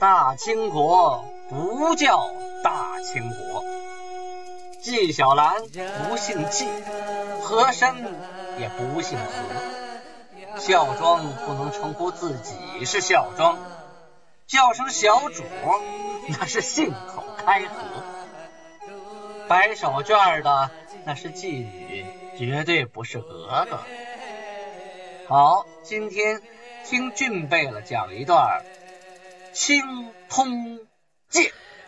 大清国不叫大清国，纪晓岚不姓纪，和珅也不姓和，孝庄不能称呼自己是孝庄，叫声小主那是信口开河，摆手绢的那是妓女，绝对不是格格。好，今天听俊贝勒讲一段。《青通剑》，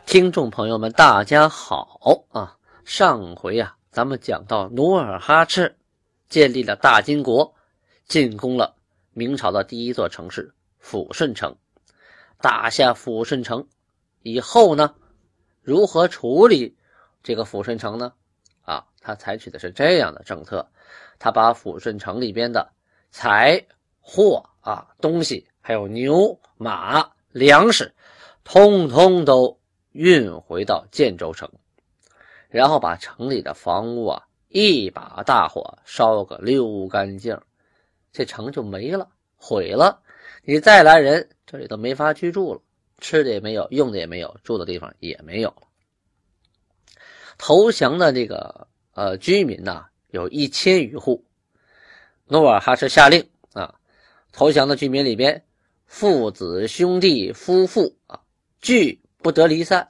听众朋友们，大家好啊！上回啊，咱们讲到努尔哈赤建立了大金国，进攻了明朝的第一座城市抚顺城。打下抚顺城以后呢，如何处理这个抚顺城呢？啊，他采取的是这样的政策：他把抚顺城里边的财货啊东西，还有牛马。粮食通通都运回到建州城，然后把城里的房屋啊一把大火烧个溜干净，这城就没了，毁了。你再来人，这里都没法居住了，吃的也没有，用的也没有，住的地方也没有。投降的这个呃居民呢，有一千余户。努尔哈赤下令啊，投降的居民里边。父子兄弟夫妇啊，聚不得离散，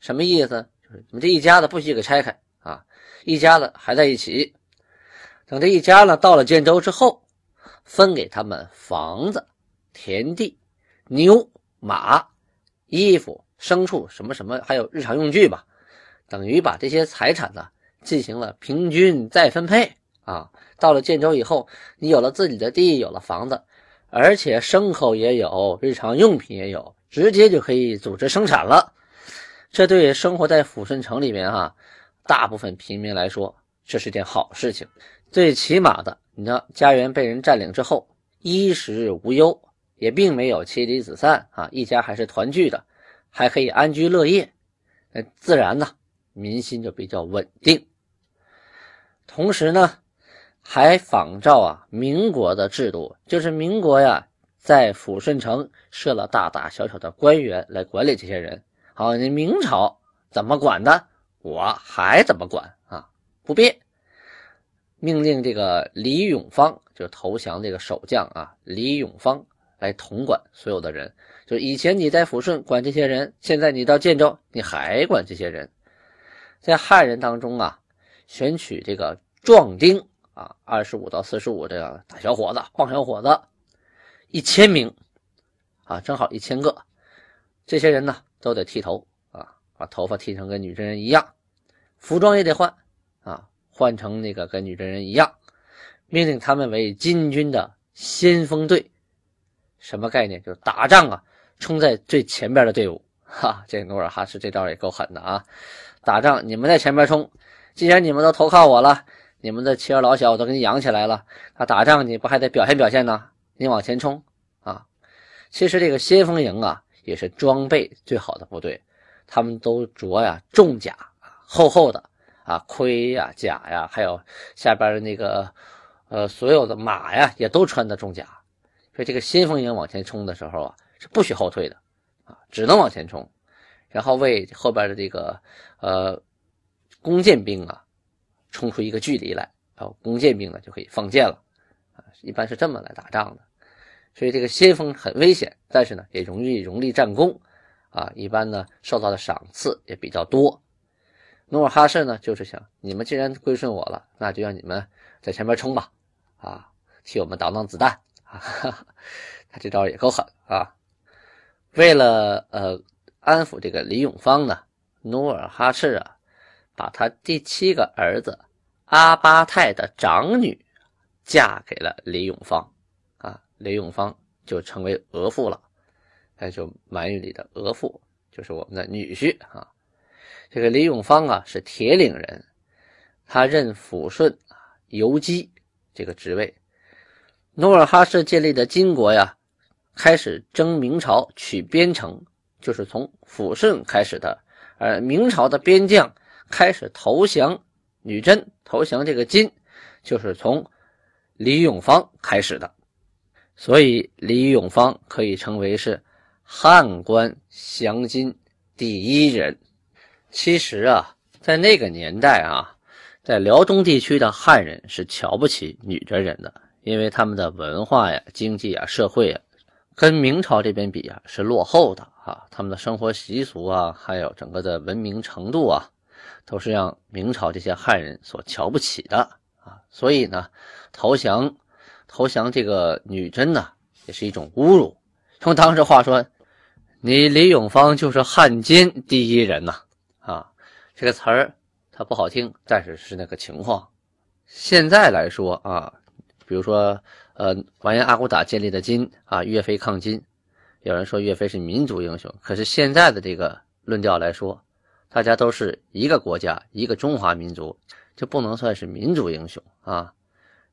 什么意思？就是你们这一家子不许给拆开啊，一家子还在一起。等这一家呢到了建州之后，分给他们房子、田地、牛马、衣服、牲畜什么什么，还有日常用具吧，等于把这些财产呢进行了平均再分配啊。到了建州以后，你有了自己的地，有了房子。而且牲口也有，日常用品也有，直接就可以组织生产了。这对生活在抚顺城里面哈，大部分平民来说，这是件好事情。最起码的，你的家园被人占领之后，衣食无忧，也并没有妻离子散啊，一家还是团聚的，还可以安居乐业。那自然呢，民心就比较稳定。同时呢。还仿照啊民国的制度，就是民国呀，在抚顺城设了大大小小的官员来管理这些人。好，你明朝怎么管的，我还怎么管啊，不变。命令这个李永芳，就投降这个守将啊，李永芳来统管所有的人。就以前你在抚顺管这些人，现在你到建州，你还管这些人。在汉人当中啊，选取这个壮丁。啊，二十五到四十五这样大小伙子、棒小伙子，一千名，啊，正好一千个。这些人呢，都得剃头啊，把头发剃成跟女真人一样，服装也得换啊，换成那个跟女真人一样。命令他们为金军的先锋队，什么概念？就是打仗啊，冲在最前边的队伍。哈，这努尔哈赤这招也够狠的啊！打仗你们在前面冲，既然你们都投靠我了。你们的妻儿老小我都给你养起来了，那打仗你不还得表现表现呢？你往前冲啊！其实这个先锋营啊，也是装备最好的部队，他们都着呀重甲，厚厚的啊盔呀甲呀，还有下边的那个呃所有的马呀，也都穿的重甲。所以这个先锋营往前冲的时候啊，是不许后退的啊，只能往前冲，然后为后边的这个呃弓箭兵啊。冲出一个距离来，然后弓箭兵呢就可以放箭了，啊，一般是这么来打仗的。所以这个先锋很危险，但是呢也容易容易战功，啊，一般呢受到的赏赐也比较多。努尔哈赤呢就是想，你们既然归顺我了，那就让你们在前面冲吧，啊，替我们挡挡子弹啊。他这招也够狠啊。为了呃安抚这个李永芳呢，努尔哈赤啊，把他第七个儿子。阿巴泰的长女嫁给了李永芳，啊，李永芳就成为额驸了，那就满语里的额驸就是我们的女婿啊。这个李永芳啊是铁岭人，他任抚顺游击这个职位。努尔哈赤建立的金国呀，开始征明朝取边城，就是从抚顺开始的，而明朝的边将开始投降。女真投降这个金，就是从李永芳开始的所以李永芳可以称为是汉官降金第一人。其实啊，在那个年代啊，在辽东地区的汉人是瞧不起女真人的，因为他们的文化呀、经济啊、社会啊，跟明朝这边比啊是落后的啊。他们的生活习俗啊，还有整个的文明程度啊，都是让明朝这些汉人所瞧不起的啊。所以呢，投降。投降这个女真呢，也是一种侮辱。用当时话说，你李永芳就是汉奸第一人呐！啊，这个词儿它不好听，但是是那个情况。现在来说啊，比如说呃，完颜阿骨打建立的金啊，岳飞抗金，有人说岳飞是民族英雄，可是现在的这个论调来说，大家都是一个国家，一个中华民族，就不能算是民族英雄啊。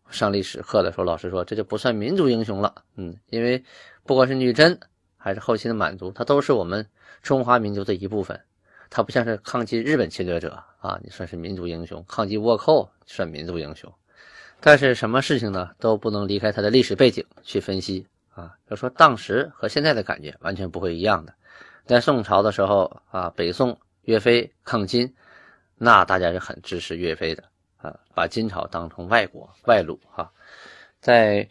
上历史课的时候，老师说这就不算民族英雄了。嗯，因为不管是女真还是后期的满族，它都是我们中华民族的一部分。它不像是抗击日本侵略者啊，你算是民族英雄；抗击倭寇算民族英雄。但是什么事情呢，都不能离开它的历史背景去分析啊。要说当时和现在的感觉完全不会一样的。在宋朝的时候啊，北宋岳飞抗金，那大家是很支持岳飞的。啊，把金朝当成外国外虏哈，在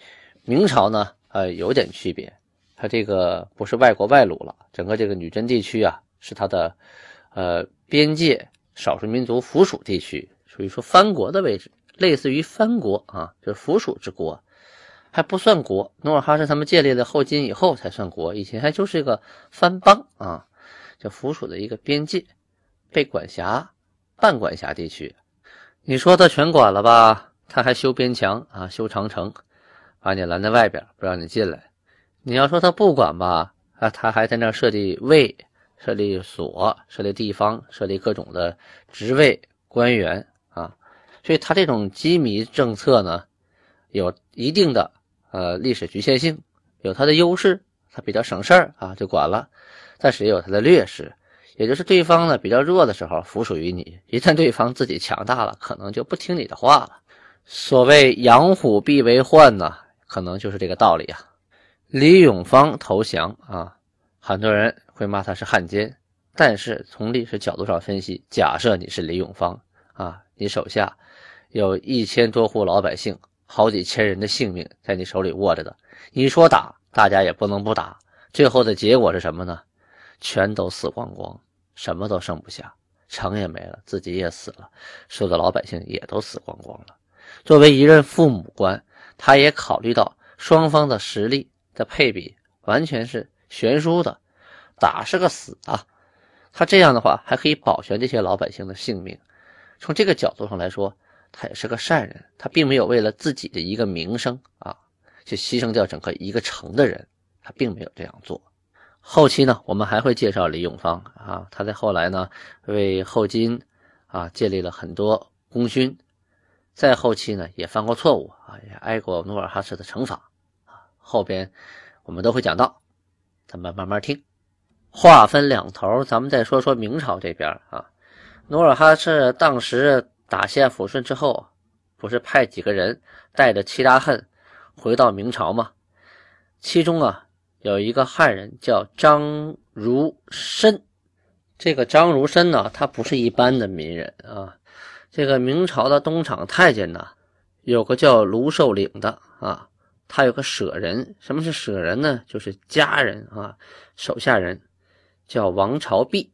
明朝呢，呃，有点区别，它这个不是外国外虏了，整个这个女真地区啊，是它的呃边界少数民族附属地区，属于说藩国的位置，类似于藩国啊，就是附属之国，还不算国。努尔哈赤他们建立了后金以后才算国，以前还就是一个藩邦啊，就附属的一个边界，被管辖半管辖地区。你说他全管了吧？他还修边墙啊，修长城，把你拦在外边，不让你进来。你要说他不管吧？啊，他还在那设立卫、设立所、设立地方、设立各种的职位官员啊。所以他这种机密政策呢，有一定的呃历史局限性，有它的优势，它比较省事儿啊，就管了。但是也有它的劣势。也就是对方呢比较弱的时候，服属于你；一旦对方自己强大了，可能就不听你的话了。所谓养虎必为患呢，可能就是这个道理啊。李永芳投降啊，很多人会骂他是汉奸，但是从历史角度上分析，假设你是李永芳啊，你手下有一千多户老百姓，好几千人的性命在你手里握着的，你说打，大家也不能不打。最后的结果是什么呢？全都死光光，什么都剩不下，城也没了，自己也死了，所有的老百姓也都死光光了。作为一任父母官，他也考虑到双方的实力的配比完全是悬殊的，打是个死啊。他这样的话还可以保全这些老百姓的性命。从这个角度上来说，他也是个善人，他并没有为了自己的一个名声啊，去牺牲掉整个一个城的人，他并没有这样做。后期呢，我们还会介绍李永芳啊，他在后来呢为后金啊建立了很多功勋，在后期呢也犯过错误啊，也挨过努尔哈赤的惩罚啊。后边我们都会讲到，咱们慢慢听。话分两头，咱们再说说明朝这边啊。努尔哈赤当时打下抚顺之后，不是派几个人带着戚大恨回到明朝吗？其中啊。有一个汉人叫张如深，这个张如深呢，他不是一般的名人啊。这个明朝的东厂太监呢，有个叫卢寿岭的啊，他有个舍人。什么是舍人呢？就是家人啊，手下人，叫王朝弼，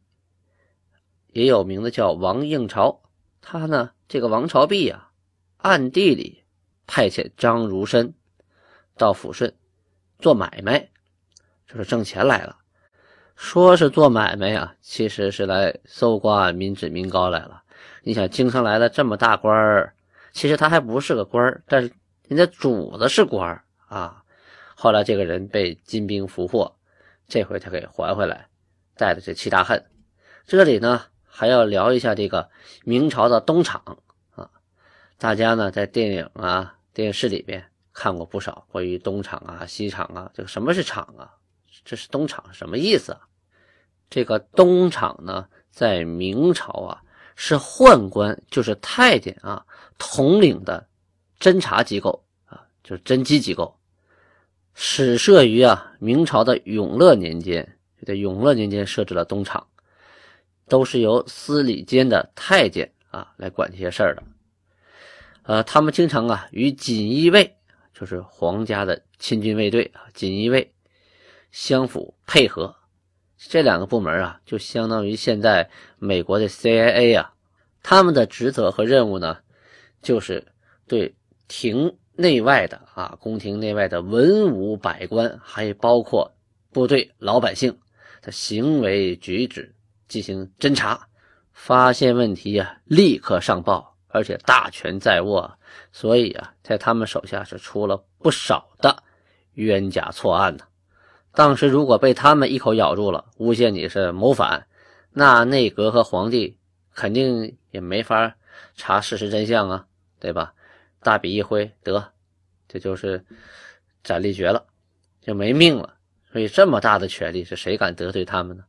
也有名字叫王应朝。他呢，这个王朝弼啊，暗地里派遣张如深到抚顺做买卖。就是挣钱来了，说是做买卖呀，其实是来搜刮民脂民膏来了。你想，京城来了这么大官儿，其实他还不是个官儿，但是人家主子是官儿啊。后来这个人被金兵俘获，这回他给还回来，带的这七大恨。这里呢，还要聊一下这个明朝的东厂啊。大家呢在电影啊、电视里边看过不少关于东厂啊、西厂啊，这个什么是厂啊？这是东厂什么意思啊？这个东厂呢，在明朝啊是宦官，就是太监啊统领的侦查机构啊，就是侦缉机构。始设于啊明朝的永乐年间，在永乐年间设置了东厂，都是由司礼监的太监啊来管这些事儿的。呃，他们经常啊与锦衣卫，就是皇家的亲军卫队啊，锦衣卫相辅配合。这两个部门啊，就相当于现在美国的 CIA 啊，他们的职责和任务呢，就是对廷。内外的啊，宫廷内外的文武百官，还包括部队老百姓的行为举止进行侦查，发现问题呀，立刻上报，而且大权在握，所以啊，在他们手下是出了不少的冤假错案呢。当时如果被他们一口咬住了，诬陷你是谋反，那内阁和皇帝肯定也没法查事实真相啊，对吧？大笔一挥，得，这就是斩立决了，就没命了。所以这么大的权力，是谁敢得罪他们呢？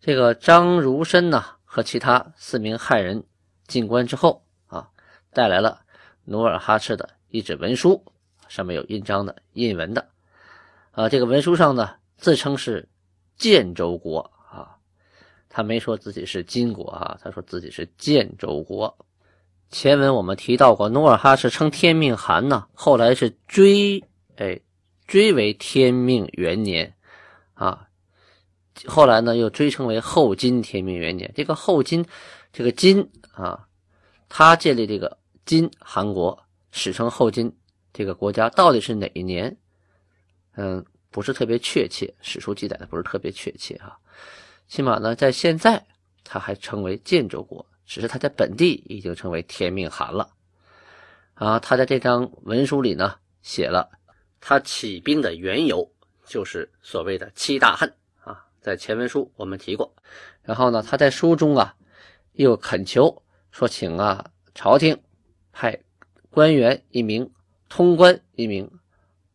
这个张如深呐，和其他四名汉人进关之后啊，带来了努尔哈赤的一纸文书，上面有印章的、印文的。啊，这个文书上呢，自称是建州国啊，他没说自己是金国啊，他说自己是建州国。前文我们提到过，努尔哈赤称天命汗呢，后来是追，哎，追为天命元年，啊，后来呢又追称为后金天命元年。这个后金，这个金啊，他建立这个金韩国，史称后金这个国家到底是哪一年？嗯，不是特别确切，史书记载的不是特别确切啊。起码呢，在现在，他还称为建州国。只是他在本地已经成为天命汗了，啊，他在这张文书里呢写了他起兵的缘由，就是所谓的七大恨啊，在前文书我们提过。然后呢，他在书中啊又恳求说，请啊朝廷派官员一名、通关一名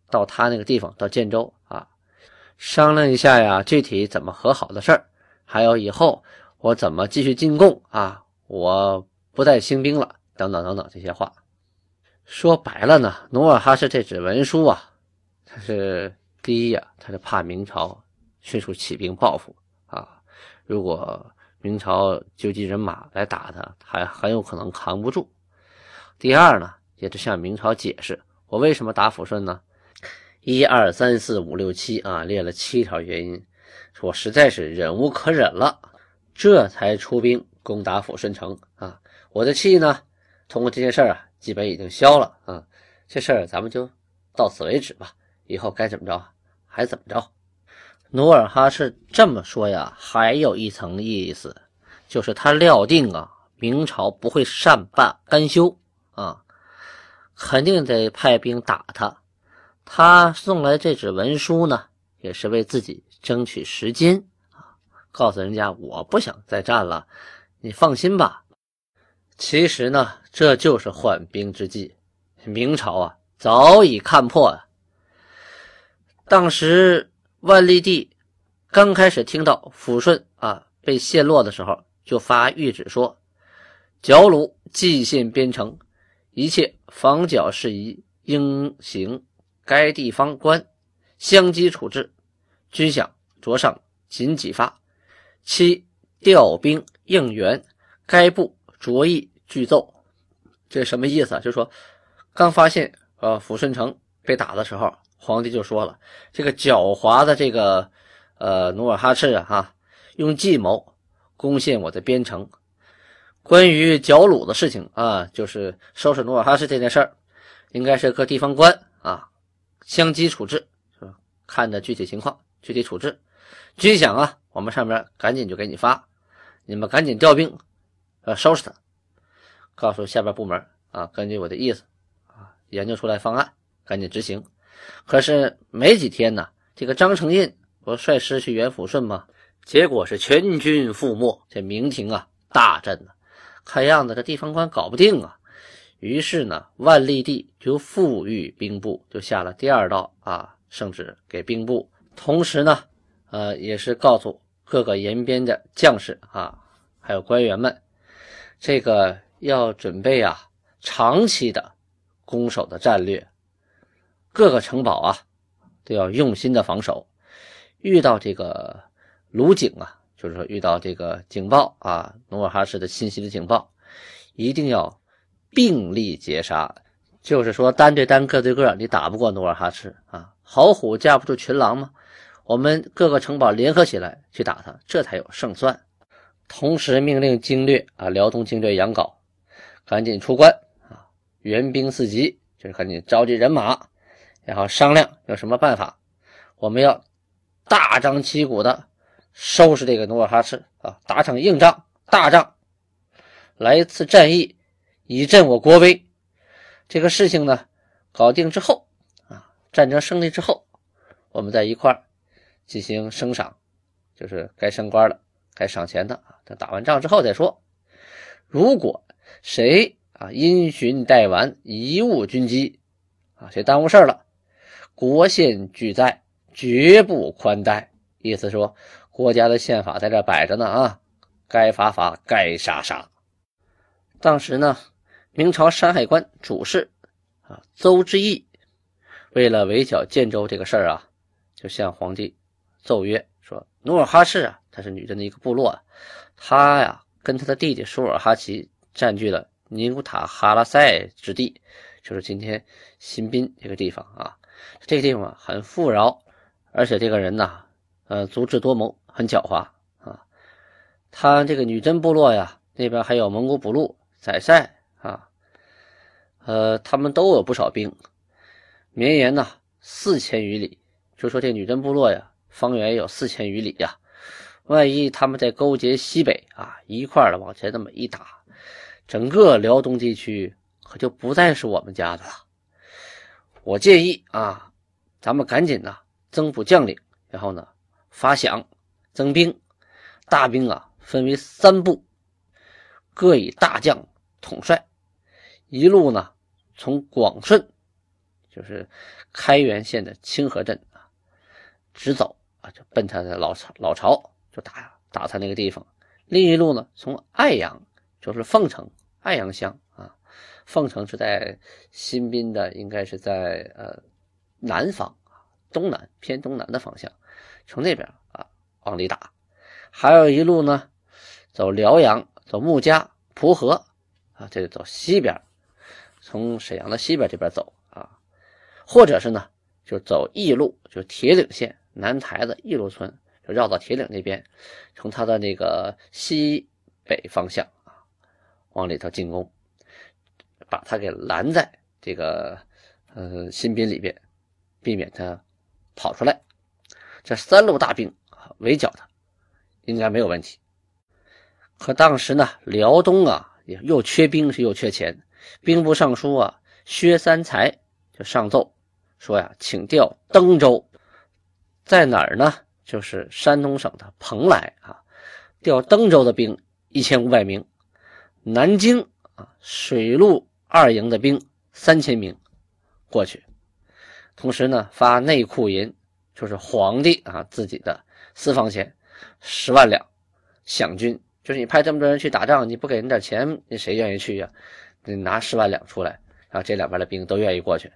到他那个地方，到建州啊，商量一下呀，具体怎么和好的事儿，还有以后我怎么继续进贡啊。我不再兴兵了，等等等等这些话，说白了呢，努尔哈赤这纸文书啊，他是第一呀，他是怕明朝迅速起兵报复啊，如果明朝纠集人马来打他，还很有可能扛不住。第二呢，也是向明朝解释我为什么打抚顺呢？一二三四五六七啊，列了七条原因，我实在是忍无可忍了，这才出兵。攻打抚顺城啊！我的气呢，通过这件事啊，基本已经消了啊。这事儿咱们就到此为止吧，以后该怎么着还怎么着。努尔哈赤这么说呀，还有一层意思，就是他料定啊，明朝不会善罢甘休啊，肯定得派兵打他。他送来这纸文书呢，也是为自己争取时间啊，告诉人家我不想再战了。你放心吧，其实呢，这就是缓兵之计。明朝啊，早已看破了。当时万历帝刚开始听到抚顺啊被陷落的时候，就发谕旨说：“剿虏蓟县边城，一切防剿事宜应行该地方官相机处置，军饷着上紧几发。”七调兵应援，该部着意具奏。这什么意思啊？就是说，刚发现呃抚顺城被打的时候，皇帝就说了，这个狡猾的这个呃努尔哈赤啊，哈，用计谋攻陷我的边城。关于剿虏的事情啊，就是收拾努尔哈赤这件事儿，应该是各地方官啊相机处置，是吧？看的具体情况具体处置。军饷啊，我们上面赶紧就给你发。你们赶紧调兵，呃，收拾他，告诉下边部门啊，根据我的意思啊，研究出来方案，赶紧执行。可是没几天呢，这个张承胤不率师去援抚顺吗？结果是全军覆没，这明廷啊大震了。看样子这地方官搞不定啊。于是呢，万历帝就赋予兵部，就下了第二道啊圣旨给兵部，同时呢，呃，也是告诉。各个沿边的将士啊，还有官员们，这个要准备啊长期的攻守的战略。各个城堡啊，都要用心的防守。遇到这个卢警啊，就是说遇到这个警报啊，努尔哈赤的信息的警报，一定要并力截杀。就是说单对单、个对个，你打不过努尔哈赤啊。好虎架不住群狼嘛。我们各个城堡联合起来去打他，这才有胜算。同时命令经略啊，辽东经略杨镐，赶紧出关啊，援兵四级，就是赶紧召集人马，然后商量有什么办法。我们要大张旗鼓的收拾这个努尔哈赤啊，打场硬仗、大仗，来一次战役，以振我国威。这个事情呢，搞定之后啊，战争胜利之后，我们在一块儿进行升赏，就是该升官的、该赏钱的啊。等打完仗之后再说。如果谁啊因循怠玩、贻误军机啊，谁耽误事了，国宪俱在，绝不宽待。意思说，国家的宪法在这摆着呢啊，该罚罚，该杀杀。当时呢。明朝山海关主事啊，邹之义为了围剿建州这个事儿啊，就向皇帝奏曰说：“努尔哈赤啊，他是女真的一个部落，他呀跟他的弟弟舒尔哈齐占据了尼古塔哈拉塞之地，就是今天新宾这个地方啊。这个地方很富饶，而且这个人呢，呃，足智多谋，很狡猾啊。他这个女真部落呀，那边还有蒙古补路宰塞。”呃，他们都有不少兵，绵延呐四千余里，就说这女真部落呀，方圆有四千余里呀。万一他们在勾结西北啊，一块的往前这么一打，整个辽东地区可就不再是我们家的了。我建议啊，咱们赶紧呐增补将领，然后呢发饷增兵，大兵啊分为三部，各以大将统帅。一路呢，从广顺，就是开原县的清河镇啊，直走啊，就奔他的老巢老巢，就打打他那个地方。另一路呢，从爱阳，就是凤城爱阳乡啊，凤城是在新宾的，应该是在呃南方啊，东南偏东南的方向，从那边啊往里打。还有一路呢，走辽阳，走穆家、蒲河啊，这就走西边。从沈阳的西边这边走啊，或者是呢，就走义路，就铁岭县南台的义路村，就绕到铁岭那边，从他的那个西北方向啊，往里头进攻，把他给拦在这个呃新兵里边，避免他跑出来。这三路大兵，围剿他，应该没有问题。可当时呢，辽东啊，又缺兵，是又缺钱。兵部尚书啊，薛三才就上奏说呀，请调登州，在哪儿呢？就是山东省的蓬莱啊，调登州的兵一千五百名，南京啊水陆二营的兵三千名过去，同时呢发内库银，就是皇帝啊自己的私房钱十万两饷军，就是你派这么多人去打仗，你不给人点钱，你谁愿意去呀？拿十万两出来，然后这两边的兵都愿意过去。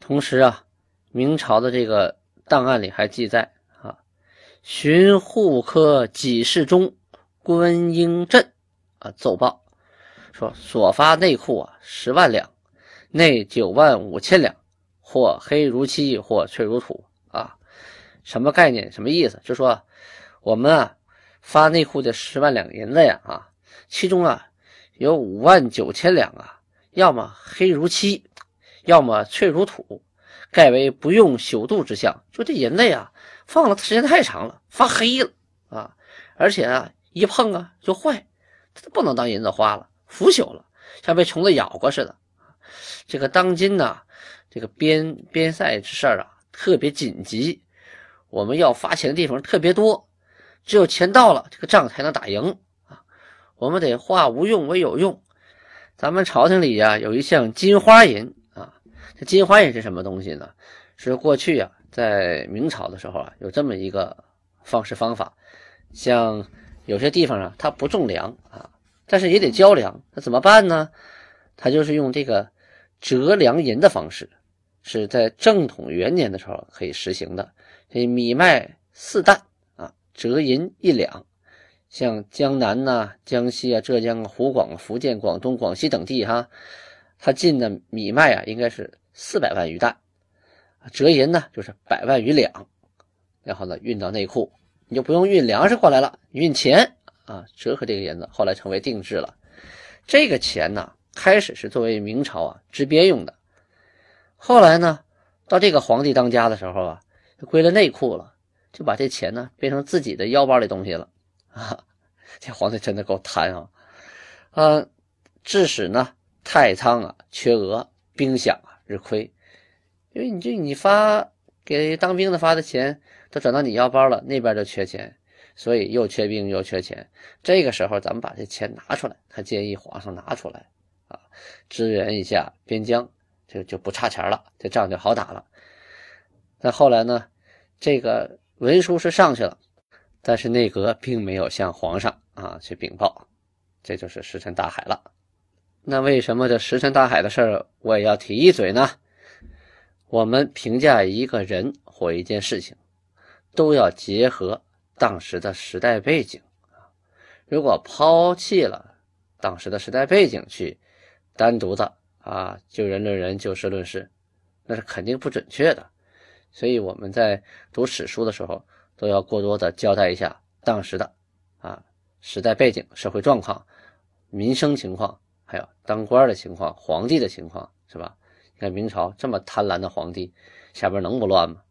同时啊，明朝的这个档案里还记载啊，巡护科给事中关英镇啊奏报说，所发内库啊十万两，内九万五千两，或黑如漆，或翠如土啊。什么概念？什么意思？就说我们啊发内库的十万两银子呀啊，其中啊。有五万九千两啊，要么黑如漆，要么脆如土，盖为不用朽度之象。就这银子呀，放了时间太长了，发黑了啊！而且啊，一碰啊就坏，它不能当银子花了，腐朽了，像被虫子咬过似的。这个当今呢，这个边边塞之事啊，特别紧急，我们要发钱的地方特别多，只有钱到了，这个仗才能打赢。我们得化无用为有用。咱们朝廷里呀有一项金花银啊，这金花银是什么东西呢？是过去啊，在明朝的时候啊，有这么一个方式方法。像有些地方啊，它不种粮啊，但是也得交粮，那怎么办呢？他就是用这个折粮银的方式，是在正统元年的时候可以实行的。这米麦四担啊，折银一两。像江南呐、江西啊、浙江、啊湖广、啊福建、广东、广西等地哈，他进的米麦啊，应该是四百万余担，折银呢就是百万余两，然后呢运到内库，你就不用运粮食过来了，运钱啊，折合这个银子，后来成为定制了。这个钱呢，开始是作为明朝啊支边用的，后来呢，到这个皇帝当家的时候啊，就归了内库了，就把这钱呢变成自己的腰包里东西了。啊，这皇帝真的够贪啊！啊，致使呢太仓啊缺额，兵饷啊日亏，因为你这你发给当兵的发的钱都转到你腰包了，那边就缺钱，所以又缺兵又缺钱。这个时候咱们把这钱拿出来，他建议皇上拿出来啊，支援一下边疆，就就不差钱了，这仗就好打了。但后来呢，这个文书是上去了。但是内阁并没有向皇上啊去禀报，这就是石沉大海了。那为什么这石沉大海的事儿我也要提一嘴呢？我们评价一个人或一件事情，都要结合当时的时代背景。如果抛弃了当时的时代背景去单独的啊就人论人就事论事，那是肯定不准确的。所以我们在读史书的时候。都要过多的交代一下当时的啊时代背景、社会状况、民生情况，还有当官的情况、皇帝的情况，是吧？你看明朝这么贪婪的皇帝，下边能不乱吗？